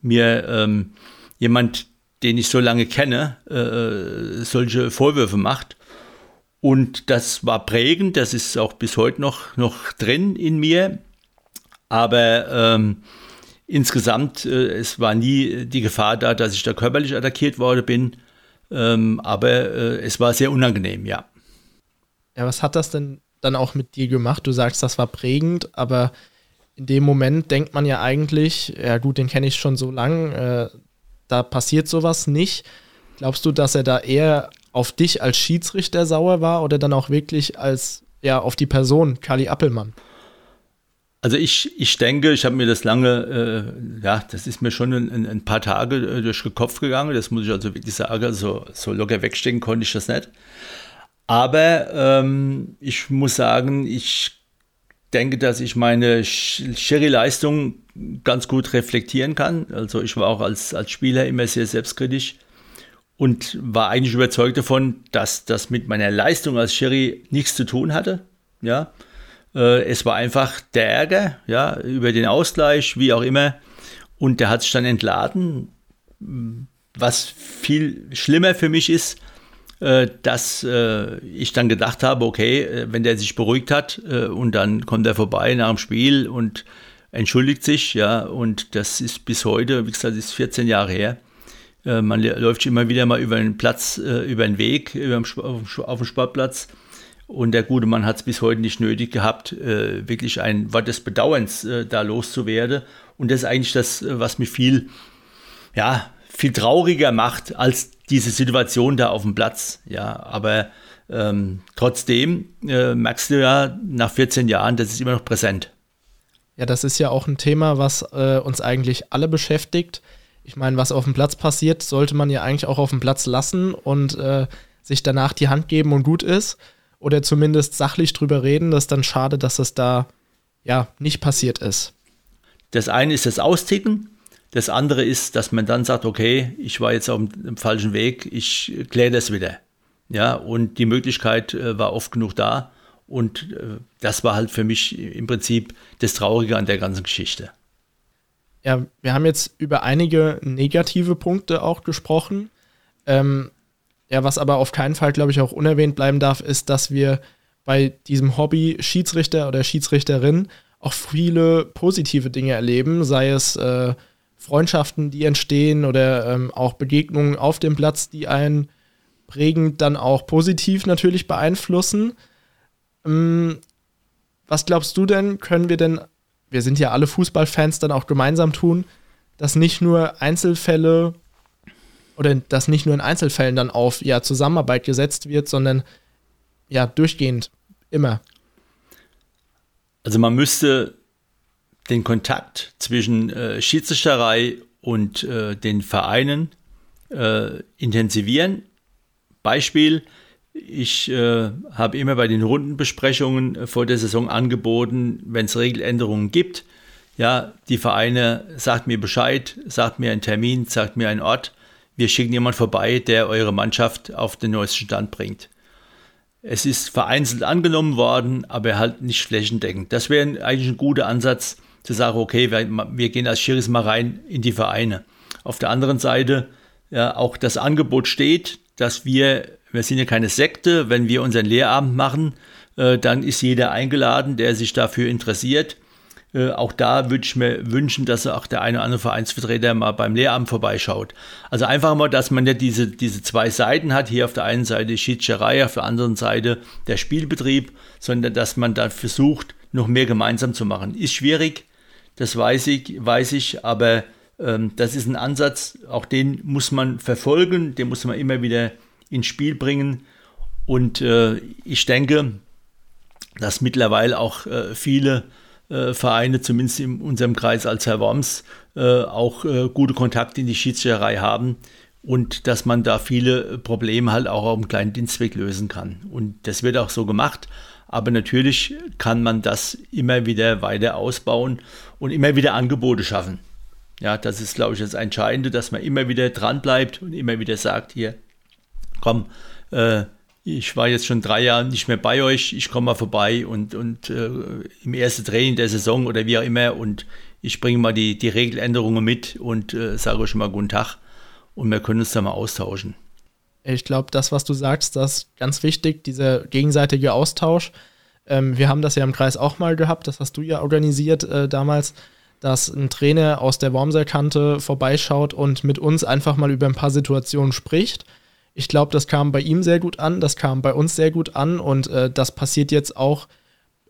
mir ähm, jemand, den ich so lange kenne, äh, solche Vorwürfe macht. Und das war prägend, das ist auch bis heute noch, noch drin in mir. Aber ähm, insgesamt, äh, es war nie die Gefahr da, dass ich da körperlich attackiert worden bin, ähm, aber äh, es war sehr unangenehm, ja. Ja, was hat das denn dann auch mit dir gemacht? Du sagst, das war prägend, aber in dem Moment denkt man ja eigentlich, ja gut, den kenne ich schon so lang, äh, da passiert sowas nicht. Glaubst du, dass er da eher auf dich als Schiedsrichter sauer war oder dann auch wirklich als ja auf die Person Kali Appelmann? Also ich, ich denke, ich habe mir das lange, äh, ja, das ist mir schon ein, ein, paar Tage äh, durch den Kopf gegangen, das muss ich also wirklich sagen, so, so locker wegstecken konnte ich das nicht. Aber ähm, ich muss sagen, ich denke, dass ich meine Sherry-Leistung ganz gut reflektieren kann. Also ich war auch als, als Spieler immer sehr selbstkritisch und war eigentlich überzeugt davon, dass das mit meiner Leistung als Sherry nichts zu tun hatte. Ja, es war einfach der Ärger, ja, über den Ausgleich, wie auch immer. Und der hat sich dann entladen. Was viel schlimmer für mich ist, äh, dass äh, ich dann gedacht habe, okay, äh, wenn der sich beruhigt hat äh, und dann kommt er vorbei nach dem Spiel und entschuldigt sich, ja, und das ist bis heute, wie gesagt, ist 14 Jahre her. Äh, man läuft immer wieder mal über den Platz, über den Weg auf dem Sportplatz und der gute Mann hat es bis heute nicht nötig gehabt, äh, wirklich ein Wort des Bedauerns äh, da loszuwerden. Und das ist eigentlich das, äh, was mich viel, ja, viel trauriger macht als diese Situation da auf dem Platz. Ja, aber ähm, trotzdem äh, merkst du ja nach 14 Jahren, das ist immer noch präsent. Ja, das ist ja auch ein Thema, was äh, uns eigentlich alle beschäftigt. Ich meine, was auf dem Platz passiert, sollte man ja eigentlich auch auf dem Platz lassen und äh, sich danach die Hand geben und gut ist oder zumindest sachlich drüber reden. Das ist dann schade, dass das da ja nicht passiert ist. Das eine ist das Austicken. Das andere ist, dass man dann sagt, okay, ich war jetzt auf dem falschen Weg, ich kläre das wieder. Ja, und die Möglichkeit äh, war oft genug da. Und äh, das war halt für mich im Prinzip das Traurige an der ganzen Geschichte. Ja, wir haben jetzt über einige negative Punkte auch gesprochen. Ähm, ja, was aber auf keinen Fall, glaube ich, auch unerwähnt bleiben darf, ist, dass wir bei diesem Hobby Schiedsrichter oder Schiedsrichterin auch viele positive Dinge erleben, sei es äh, Freundschaften, die entstehen oder ähm, auch Begegnungen auf dem Platz, die einen prägend dann auch positiv natürlich beeinflussen. Ähm, was glaubst du denn, können wir denn, wir sind ja alle Fußballfans, dann auch gemeinsam tun, dass nicht nur Einzelfälle oder dass nicht nur in Einzelfällen dann auf ja, Zusammenarbeit gesetzt wird, sondern ja, durchgehend immer. Also man müsste den Kontakt zwischen äh, Schiedsrichterei und äh, den Vereinen äh, intensivieren. Beispiel, ich äh, habe immer bei den Rundenbesprechungen vor der Saison angeboten, wenn es Regeländerungen gibt, ja, die Vereine sagt mir Bescheid, sagt mir einen Termin, sagt mir einen Ort wir schicken jemanden vorbei, der eure Mannschaft auf den neuesten Stand bringt. Es ist vereinzelt angenommen worden, aber halt nicht flächendeckend. Das wäre eigentlich ein guter Ansatz, zu sagen, okay, wir, wir gehen als Schiris mal rein in die Vereine. Auf der anderen Seite, ja, auch das Angebot steht, dass wir, wir sind ja keine Sekte, wenn wir unseren Lehrabend machen, äh, dann ist jeder eingeladen, der sich dafür interessiert. Äh, auch da würde ich mir wünschen, dass auch der eine oder andere Vereinsvertreter mal beim Lehramt vorbeischaut. Also einfach mal, dass man ja diese, diese zwei Seiten hat. Hier auf der einen Seite Schiedscherei, auf der anderen Seite der Spielbetrieb, sondern dass man da versucht, noch mehr gemeinsam zu machen. Ist schwierig, das weiß ich, weiß ich, aber ähm, das ist ein Ansatz, auch den muss man verfolgen, den muss man immer wieder ins Spiel bringen. Und äh, ich denke, dass mittlerweile auch äh, viele äh, Vereine, zumindest in unserem Kreis als Herr Worms, äh, auch äh, gute Kontakte in die Schiedsrichterei haben und dass man da viele Probleme halt auch auf einem kleinen Dienstweg lösen kann. Und das wird auch so gemacht. Aber natürlich kann man das immer wieder weiter ausbauen und immer wieder Angebote schaffen. Ja, das ist, glaube ich, das Entscheidende, dass man immer wieder dran bleibt und immer wieder sagt, hier, komm, äh, ich war jetzt schon drei Jahre nicht mehr bei euch, ich komme mal vorbei und, und äh, im ersten Training der Saison oder wie auch immer und ich bringe mal die, die Regeländerungen mit und äh, sage euch mal guten Tag und wir können uns da mal austauschen. Ich glaube, das, was du sagst, das ist ganz wichtig, dieser gegenseitige Austausch. Ähm, wir haben das ja im Kreis auch mal gehabt, das hast du ja organisiert äh, damals, dass ein Trainer aus der Wormser-Kante vorbeischaut und mit uns einfach mal über ein paar Situationen spricht ich glaube, das kam bei ihm sehr gut an, das kam bei uns sehr gut an und äh, das passiert jetzt auch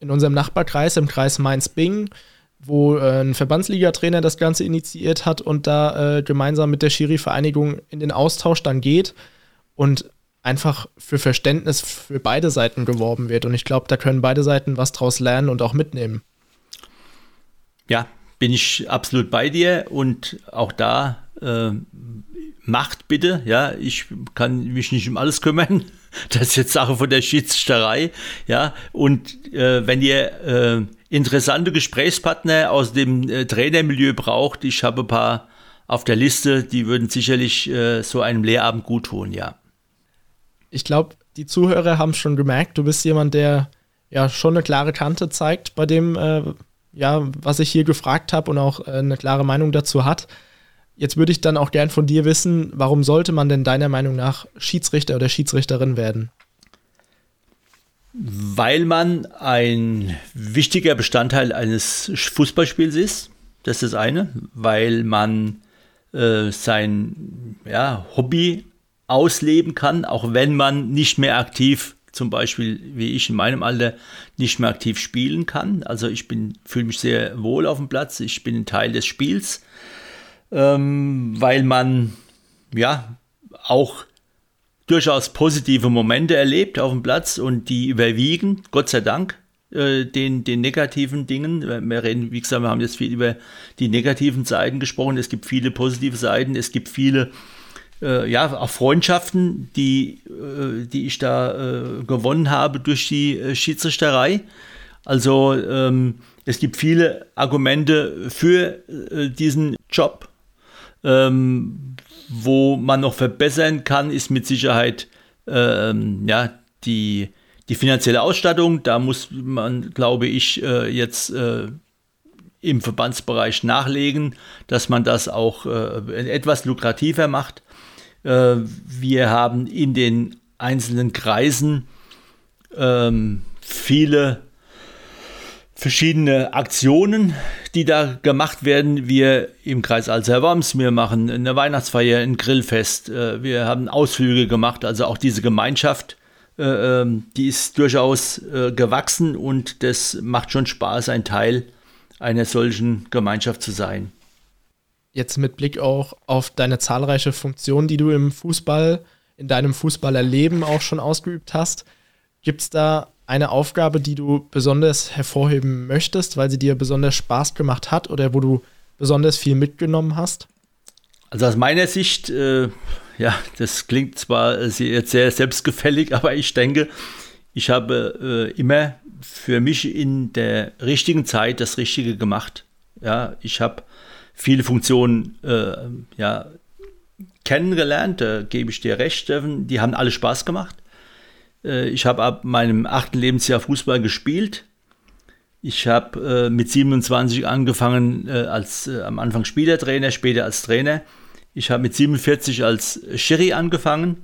in unserem Nachbarkreis, im Kreis Mainz-Bing, wo äh, ein Verbandsligatrainer das Ganze initiiert hat und da äh, gemeinsam mit der Schiri-Vereinigung in den Austausch dann geht und einfach für Verständnis für beide Seiten geworben wird. Und ich glaube, da können beide Seiten was draus lernen und auch mitnehmen. Ja, bin ich absolut bei dir und auch da äh, macht bitte, ja, ich kann mich nicht um alles kümmern. Das ist jetzt Sache von der Schiedsrichterei, ja. Und äh, wenn ihr äh, interessante Gesprächspartner aus dem äh, Trainermilieu braucht, ich habe ein paar auf der Liste, die würden sicherlich äh, so einem Lehrabend gut tun, ja. Ich glaube, die Zuhörer haben schon gemerkt, du bist jemand, der ja schon eine klare Kante zeigt bei dem, äh, ja, was ich hier gefragt habe und auch äh, eine klare Meinung dazu hat. Jetzt würde ich dann auch gern von dir wissen, warum sollte man denn deiner Meinung nach Schiedsrichter oder Schiedsrichterin werden? Weil man ein wichtiger Bestandteil eines Fußballspiels ist. Das ist das eine. Weil man äh, sein ja, Hobby ausleben kann, auch wenn man nicht mehr aktiv, zum Beispiel wie ich in meinem Alter, nicht mehr aktiv spielen kann. Also ich fühle mich sehr wohl auf dem Platz. Ich bin ein Teil des Spiels ähm, weil man ja auch durchaus positive Momente erlebt auf dem Platz und die überwiegen, Gott sei Dank, äh, den, den negativen Dingen. Wir reden, wie gesagt, wir haben jetzt viel über die negativen Seiten gesprochen. Es gibt viele positive Seiten, es gibt viele äh, ja, auch Freundschaften, die, äh, die ich da äh, gewonnen habe durch die äh, Schiedsrichterei. Also ähm, es gibt viele Argumente für äh, diesen Job ähm, wo man noch verbessern kann, ist mit Sicherheit ähm, ja, die, die finanzielle Ausstattung. Da muss man, glaube ich, äh, jetzt äh, im Verbandsbereich nachlegen, dass man das auch äh, etwas lukrativer macht. Äh, wir haben in den einzelnen Kreisen ähm, viele verschiedene Aktionen, die da gemacht werden. Wir im Kreis Alzerwams, wir machen eine Weihnachtsfeier, ein Grillfest, äh, wir haben Ausflüge gemacht, also auch diese Gemeinschaft, äh, ähm, die ist durchaus äh, gewachsen und das macht schon Spaß, ein Teil einer solchen Gemeinschaft zu sein. Jetzt mit Blick auch auf deine zahlreiche Funktion, die du im Fußball, in deinem Fußballerleben auch schon ausgeübt hast, gibt es da eine Aufgabe, die du besonders hervorheben möchtest, weil sie dir besonders Spaß gemacht hat oder wo du besonders viel mitgenommen hast? Also aus meiner Sicht, äh, ja, das klingt zwar sehr, sehr selbstgefällig, aber ich denke, ich habe äh, immer für mich in der richtigen Zeit das Richtige gemacht. Ja, ich habe viele Funktionen äh, ja, kennengelernt, da gebe ich dir recht, Steffen, die haben alle Spaß gemacht. Äh, ich habe ab meinem achten Lebensjahr Fußball gespielt. Ich habe äh, mit 27 angefangen äh, als äh, am Anfang Spielertrainer, später als Trainer. Ich habe mit 47 als Schiri angefangen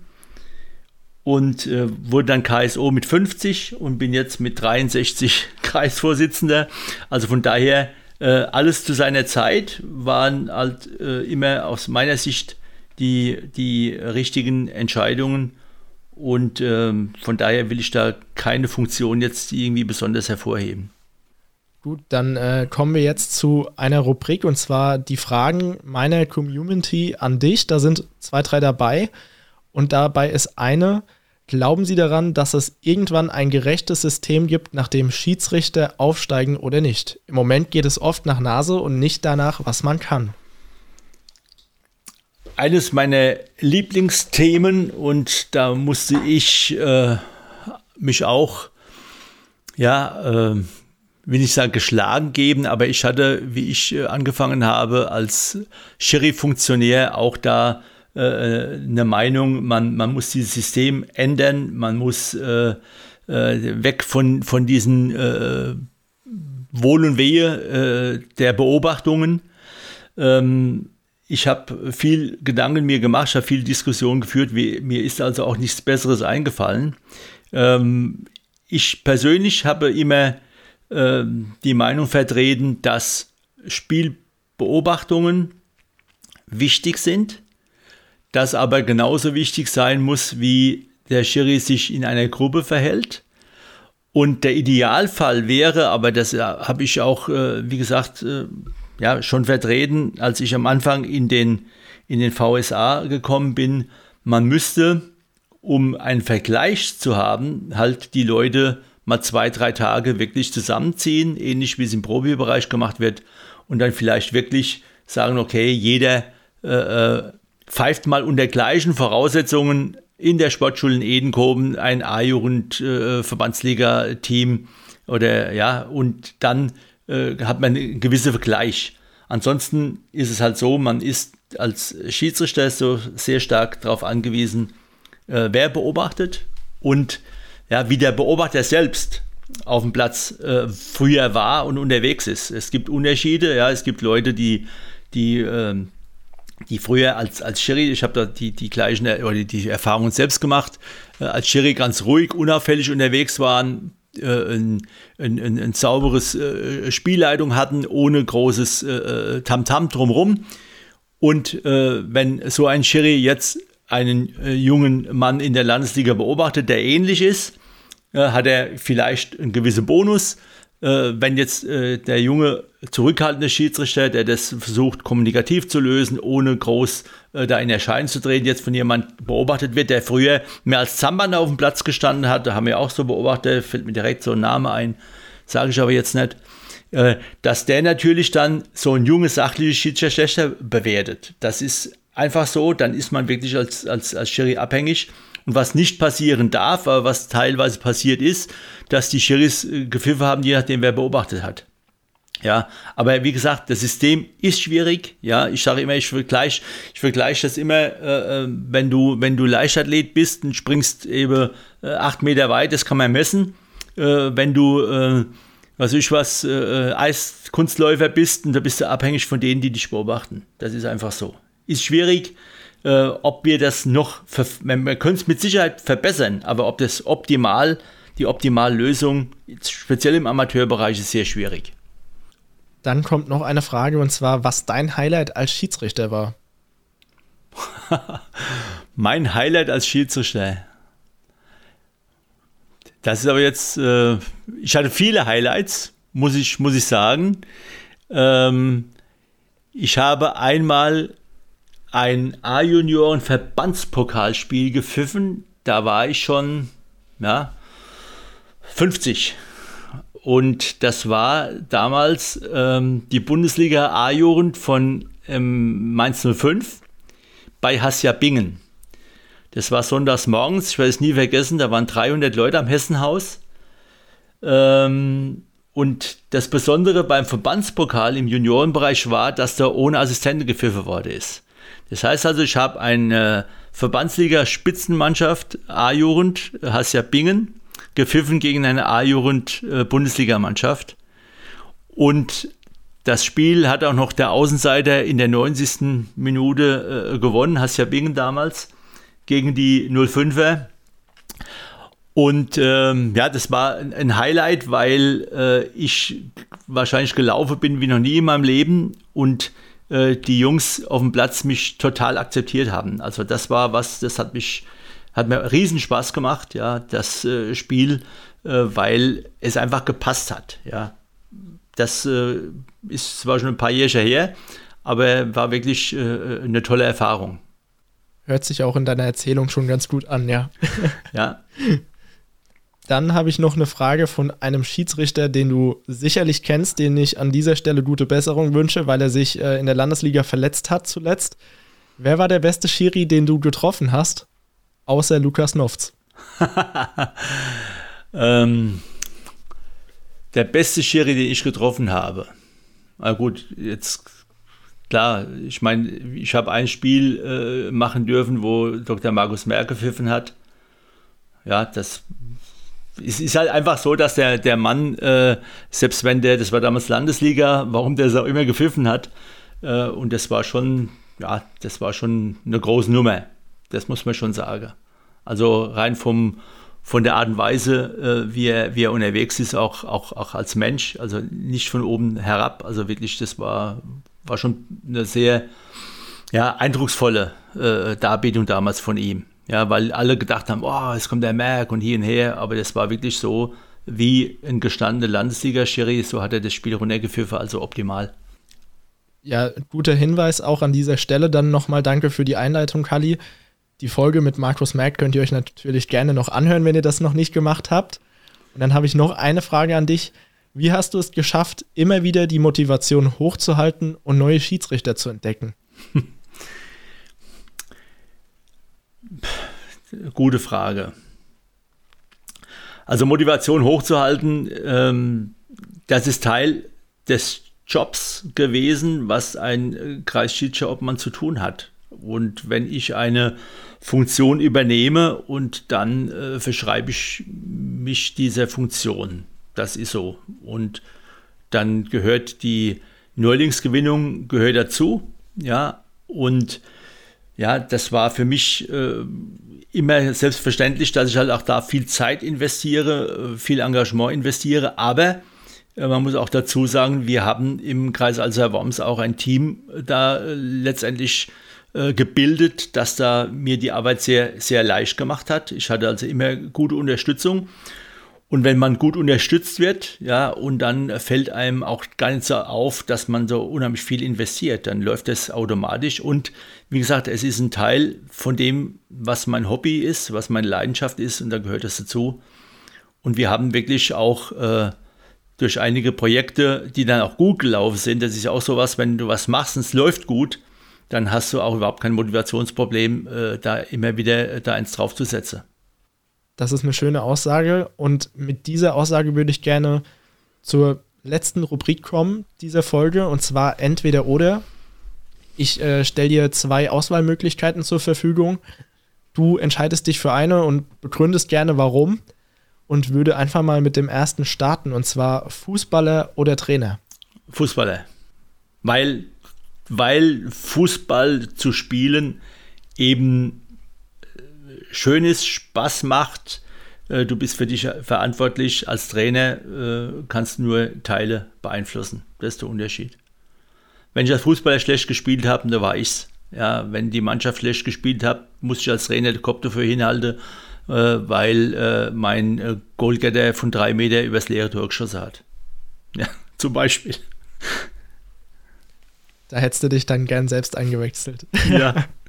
und äh, wurde dann KSO mit 50 und bin jetzt mit 63 Kreisvorsitzender. Also von daher äh, alles zu seiner Zeit waren halt immer aus meiner Sicht die, die richtigen Entscheidungen und ähm, von daher will ich da keine Funktion jetzt irgendwie besonders hervorheben. Gut, dann äh, kommen wir jetzt zu einer Rubrik und zwar die Fragen meiner Community an dich. Da sind zwei, drei dabei und dabei ist eine, glauben Sie daran, dass es irgendwann ein gerechtes System gibt, nach dem Schiedsrichter aufsteigen oder nicht? Im Moment geht es oft nach Nase und nicht danach, was man kann eines meiner Lieblingsthemen und da musste ich äh, mich auch, ja, äh, will ich sagen, geschlagen geben, aber ich hatte, wie ich äh, angefangen habe, als Sheriff-Funktionär auch da äh, eine Meinung, man, man muss dieses System ändern, man muss äh, äh, weg von, von diesen Wohl und Wehe der Beobachtungen. Ähm, ich habe viel Gedanken mir gemacht, ich habe viel Diskussion geführt, wie, mir ist also auch nichts Besseres eingefallen. Ähm, ich persönlich habe immer ähm, die Meinung vertreten, dass Spielbeobachtungen wichtig sind, dass aber genauso wichtig sein muss, wie der Schiri sich in einer Gruppe verhält. Und der Idealfall wäre, aber das äh, habe ich auch, äh, wie gesagt, äh, ja, schon vertreten, als ich am Anfang in den, in den VSA gekommen bin. Man müsste, um einen Vergleich zu haben, halt die Leute mal zwei, drei Tage wirklich zusammenziehen, ähnlich wie es im Profibereich gemacht wird, und dann vielleicht wirklich sagen, okay, jeder äh, äh pfeift mal unter gleichen Voraussetzungen in der Sportschule in Edenkoben ein A-Jugend-Verbandsliga-Team oder ja, und dann äh, hat man einen gewissen Vergleich. Ansonsten ist es halt so, man ist als Schiedsrichter so sehr stark darauf angewiesen, äh, wer beobachtet und ja, wie der Beobachter selbst auf dem Platz äh, früher war und unterwegs ist. Es gibt Unterschiede, ja, es gibt Leute, die, die, äh, die früher als, als Schiri, ich habe da die, die gleichen oder die, Erfahrungen selbst gemacht, äh, als Schiri ganz ruhig, unauffällig unterwegs waren, ein, ein, ein, ein, sauberes äh, Spielleitung hatten, ohne großes äh, Tamtam drumherum. Und wenn so ein Schiri jetzt einen jungen Mann in der Landesliga beobachtet, der ähnlich ist, hat er vielleicht einen gewissen Bonus. Äh, wenn jetzt äh, der junge, zurückhaltende Schiedsrichter, der das versucht, kommunikativ zu lösen, ohne groß äh, da in Erscheinen zu treten, jetzt von jemand beobachtet wird, der früher mehr als Zamban auf dem Platz gestanden hat, da haben wir auch so beobachtet, fällt mir direkt so ein Name ein, sage ich aber jetzt nicht, äh, dass der natürlich dann so ein junges, sachliches Schiedsrichter bewertet. Das ist einfach so, dann ist man wirklich als, als, als Schiri abhängig und was nicht passieren darf, aber was teilweise passiert ist, dass die Schiris äh, gepfiffen haben, je nachdem, wer beobachtet hat. Ja, aber wie gesagt, das System ist schwierig. Ja, ich sage immer, ich vergleiche, ich vergleiche das immer, äh, äh, wenn du, wenn du Leichtathlet bist und springst eben äh, acht Meter weit, das kann man messen. Äh, wenn du, äh, was ich was, äh, Eiskunstläufer bist, und da bist du abhängig von denen, die dich beobachten. Das ist einfach so. Ist schwierig äh, ob wir das noch, man, man könnte es mit Sicherheit verbessern, aber ob das optimal, die optimale Lösung, speziell im Amateurbereich, ist sehr schwierig. Dann kommt noch eine Frage und zwar, was dein Highlight als Schiedsrichter war. mein Highlight als Schiedsrichter. Das ist aber jetzt, äh, ich hatte viele Highlights, muss ich, muss ich sagen. Ähm, ich habe einmal ein A-Junioren-Verbandspokalspiel gepfiffen. Da war ich schon ja, 50. Und das war damals ähm, die Bundesliga A-Jugend von ähm, Mainz 05 bei Hassia Bingen. Das war sonntags morgens, ich werde es nie vergessen, da waren 300 Leute am Hessenhaus. Ähm, und das Besondere beim Verbandspokal im Juniorenbereich war, dass da ohne Assistenten gepfiffen worden ist. Das heißt also, ich habe eine Verbandsliga-Spitzenmannschaft A-Jugend, Hassia Bingen, gepfiffen gegen eine A-Jugend-Bundesligamannschaft. Und das Spiel hat auch noch der Außenseiter in der 90. Minute äh, gewonnen, Hassia Bingen damals, gegen die 05er. Und ähm, ja, das war ein Highlight, weil äh, ich wahrscheinlich gelaufen bin wie noch nie in meinem Leben und äh, die Jungs auf dem Platz mich total akzeptiert haben. Also das war was, das hat mich, hat mir riesen Spaß gemacht, ja, das äh, Spiel, äh, weil es einfach gepasst hat, ja. Das äh, ist zwar schon ein paar Jahre her, aber war wirklich äh, eine tolle Erfahrung. Hört sich auch in deiner Erzählung schon ganz gut an, ja. Ja. Dann habe ich noch eine Frage von einem Schiedsrichter, den du sicherlich kennst, den ich an dieser Stelle gute Besserung wünsche, weil er sich äh, in der Landesliga verletzt hat zuletzt. Wer war der beste Schiri, den du getroffen hast, außer Lukas Nofz? ähm, der beste Schiri, den ich getroffen habe. Na gut, jetzt klar, ich meine, ich habe ein Spiel äh, machen dürfen, wo Dr. Markus Merkel gepfiffen hat. Ja, das es ist halt einfach so, dass der, der Mann, äh, selbst wenn der, das war damals Landesliga, warum der es auch immer gepfiffen hat, äh, und das war schon, ja, das war schon eine große Nummer. Das muss man schon sagen. Also rein vom, von der Art und Weise, äh, wie, er, wie er unterwegs ist, auch, auch, auch als Mensch, also nicht von oben herab. Also wirklich, das war, war schon eine sehr ja, eindrucksvolle äh, Darbietung damals von ihm. Ja, weil alle gedacht haben, oh, es kommt der Merk und hier und her, aber das war wirklich so, wie ein gestandener Landesliga-Schiri, so hat er das Spiel runtergeführt, also optimal. Ja, guter Hinweis auch an dieser Stelle. Dann nochmal danke für die Einleitung, Kali. Die Folge mit Markus Merck könnt ihr euch natürlich gerne noch anhören, wenn ihr das noch nicht gemacht habt. Und dann habe ich noch eine Frage an dich. Wie hast du es geschafft, immer wieder die Motivation hochzuhalten und neue Schiedsrichter zu entdecken? Gute Frage. Also Motivation hochzuhalten, ähm, das ist Teil des Jobs gewesen, was ein äh, Kreisschiedsrichterobmann zu tun hat. Und wenn ich eine Funktion übernehme und dann äh, verschreibe ich mich dieser Funktion. Das ist so. Und dann gehört die Neulingsgewinnung gehört dazu. Ja, und ja, das war für mich äh, immer selbstverständlich, dass ich halt auch da viel Zeit investiere, äh, viel Engagement investiere. Aber äh, man muss auch dazu sagen, wir haben im Kreis Alser-Worms auch ein Team da äh, letztendlich äh, gebildet, das da mir die Arbeit sehr, sehr leicht gemacht hat. Ich hatte also immer gute Unterstützung. Und wenn man gut unterstützt wird, ja, und dann fällt einem auch gar nicht so auf, dass man so unheimlich viel investiert, dann läuft das automatisch. Und wie gesagt, es ist ein Teil von dem, was mein Hobby ist, was meine Leidenschaft ist, und da gehört das dazu. Und wir haben wirklich auch äh, durch einige Projekte, die dann auch gut gelaufen sind, das ist ja auch sowas, wenn du was machst und es läuft gut, dann hast du auch überhaupt kein Motivationsproblem, äh, da immer wieder äh, da eins draufzusetzen. Das ist eine schöne Aussage und mit dieser Aussage würde ich gerne zur letzten Rubrik kommen dieser Folge und zwar entweder oder. Ich äh, stelle dir zwei Auswahlmöglichkeiten zur Verfügung. Du entscheidest dich für eine und begründest gerne warum und würde einfach mal mit dem ersten starten und zwar Fußballer oder Trainer. Fußballer. Weil, weil Fußball zu spielen eben schön ist, Spaß macht. Äh, du bist für dich verantwortlich. Als Trainer äh, kannst nur Teile beeinflussen. Das ist der Unterschied. Wenn ich als Fußballer schlecht gespielt habe, dann war ich's. Ja, wenn die Mannschaft schlecht gespielt hat, muss ich als Trainer den Kopf dafür hinhalten, äh, weil mein Goalgetter von drei Meter übers leere Tor geschossen hat. Ja, zum Beispiel. Da hättest du dich dann gern selbst eingewechselt. Ja.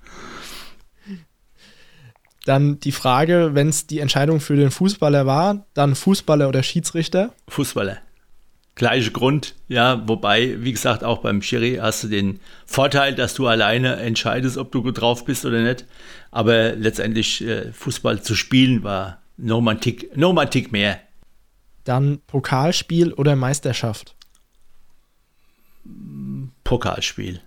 Dann die Frage, wenn es die Entscheidung für den Fußballer war, dann Fußballer oder Schiedsrichter? Fußballer. Gleicher Grund, ja, wobei, wie gesagt, auch beim Schiri hast du den Vorteil, dass du alleine entscheidest, ob du gut drauf bist oder nicht. Aber letztendlich äh, Fußball zu spielen war nochmal ein Tick, noch ein Tick mehr. Dann Pokalspiel oder Meisterschaft? Pokalspiel.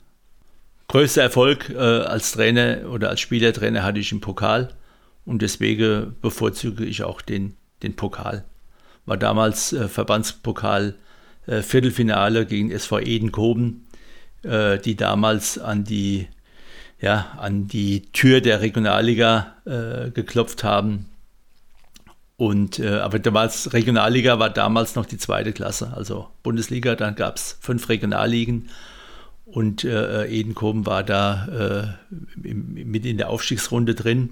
Größter Erfolg äh, als Trainer oder als Spielertrainer hatte ich im Pokal. Und deswegen bevorzuge ich auch den, den Pokal. War damals äh, Verbandspokal äh, Viertelfinale gegen SV Edenkoben, äh, die damals an die, ja, an die Tür der Regionalliga äh, geklopft haben. Und, äh, aber damals, Regionalliga war damals noch die zweite Klasse, also Bundesliga, dann gab es fünf Regionalligen und äh, Edenkoben war da mit in der Aufstiegsrunde drin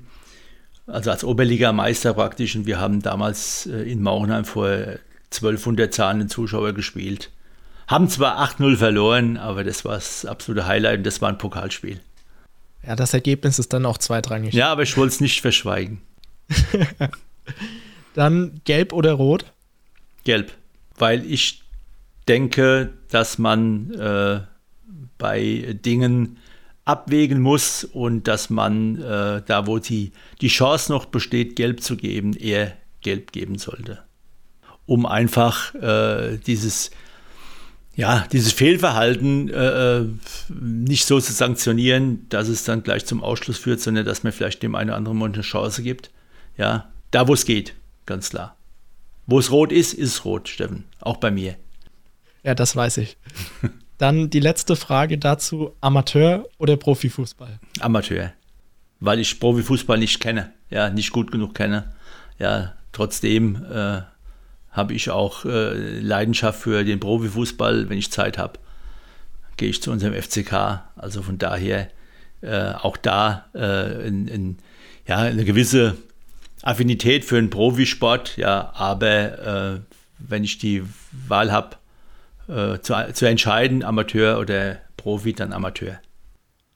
also als Oberligameister praktisch. Und wir haben damals äh, in Mauernheim vor 1200 zahlenden Zuschauer gespielt. Haben zwar 8-0 verloren, aber das war das absolute Highlight und das war ein Pokalspiel. Ja, das Ergebnis ist dann auch zweitrangig. Ja, aber ich wollte es nicht verschweigen. dann gelb oder rot? Gelb, weil ich denke, dass man äh, bei Dingen abwägen muss und dass man äh, da, wo die, die Chance noch besteht, gelb zu geben, eher gelb geben sollte. Um einfach äh, dieses, ja, dieses Fehlverhalten äh, äh, nicht so zu sanktionieren, dass es dann gleich zum Ausschluss führt, sondern dass man vielleicht dem einen oder anderen Mund eine Chance gibt. Ja, da wo es geht, ganz klar. Wo es rot ist, ist es rot, Steffen. Auch bei mir. Ja, das weiß ich. Dann die letzte Frage dazu: Amateur oder Profifußball? Amateur. Weil ich Profifußball nicht kenne, ja, nicht gut genug kenne. Ja, trotzdem äh, habe ich auch äh, Leidenschaft für den Profifußball, wenn ich Zeit habe. Gehe ich zu unserem FCK. Also von daher äh, auch da äh, in, in, ja, eine gewisse Affinität für einen Profisport, ja, aber äh, wenn ich die Wahl habe, äh, zu, zu entscheiden, Amateur oder Profi, dann Amateur.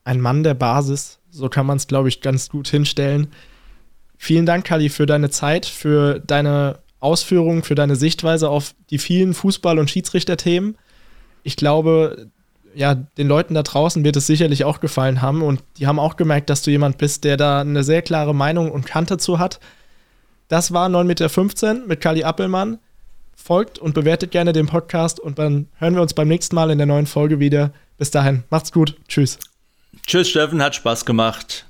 Ein Mann der Basis, so kann man es, glaube ich, ganz gut hinstellen. Vielen Dank, Kali, für deine Zeit, für deine Ausführungen, für deine Sichtweise auf die vielen Fußball- und Schiedsrichterthemen. Ich glaube, ja, den Leuten da draußen wird es sicherlich auch gefallen haben und die haben auch gemerkt, dass du jemand bist, der da eine sehr klare Meinung und Kante zu hat. Das war 9,15 Meter mit Kali Appelmann. Folgt und bewertet gerne den Podcast und dann hören wir uns beim nächsten Mal in der neuen Folge wieder. Bis dahin, macht's gut. Tschüss. Tschüss, Steffen, hat Spaß gemacht.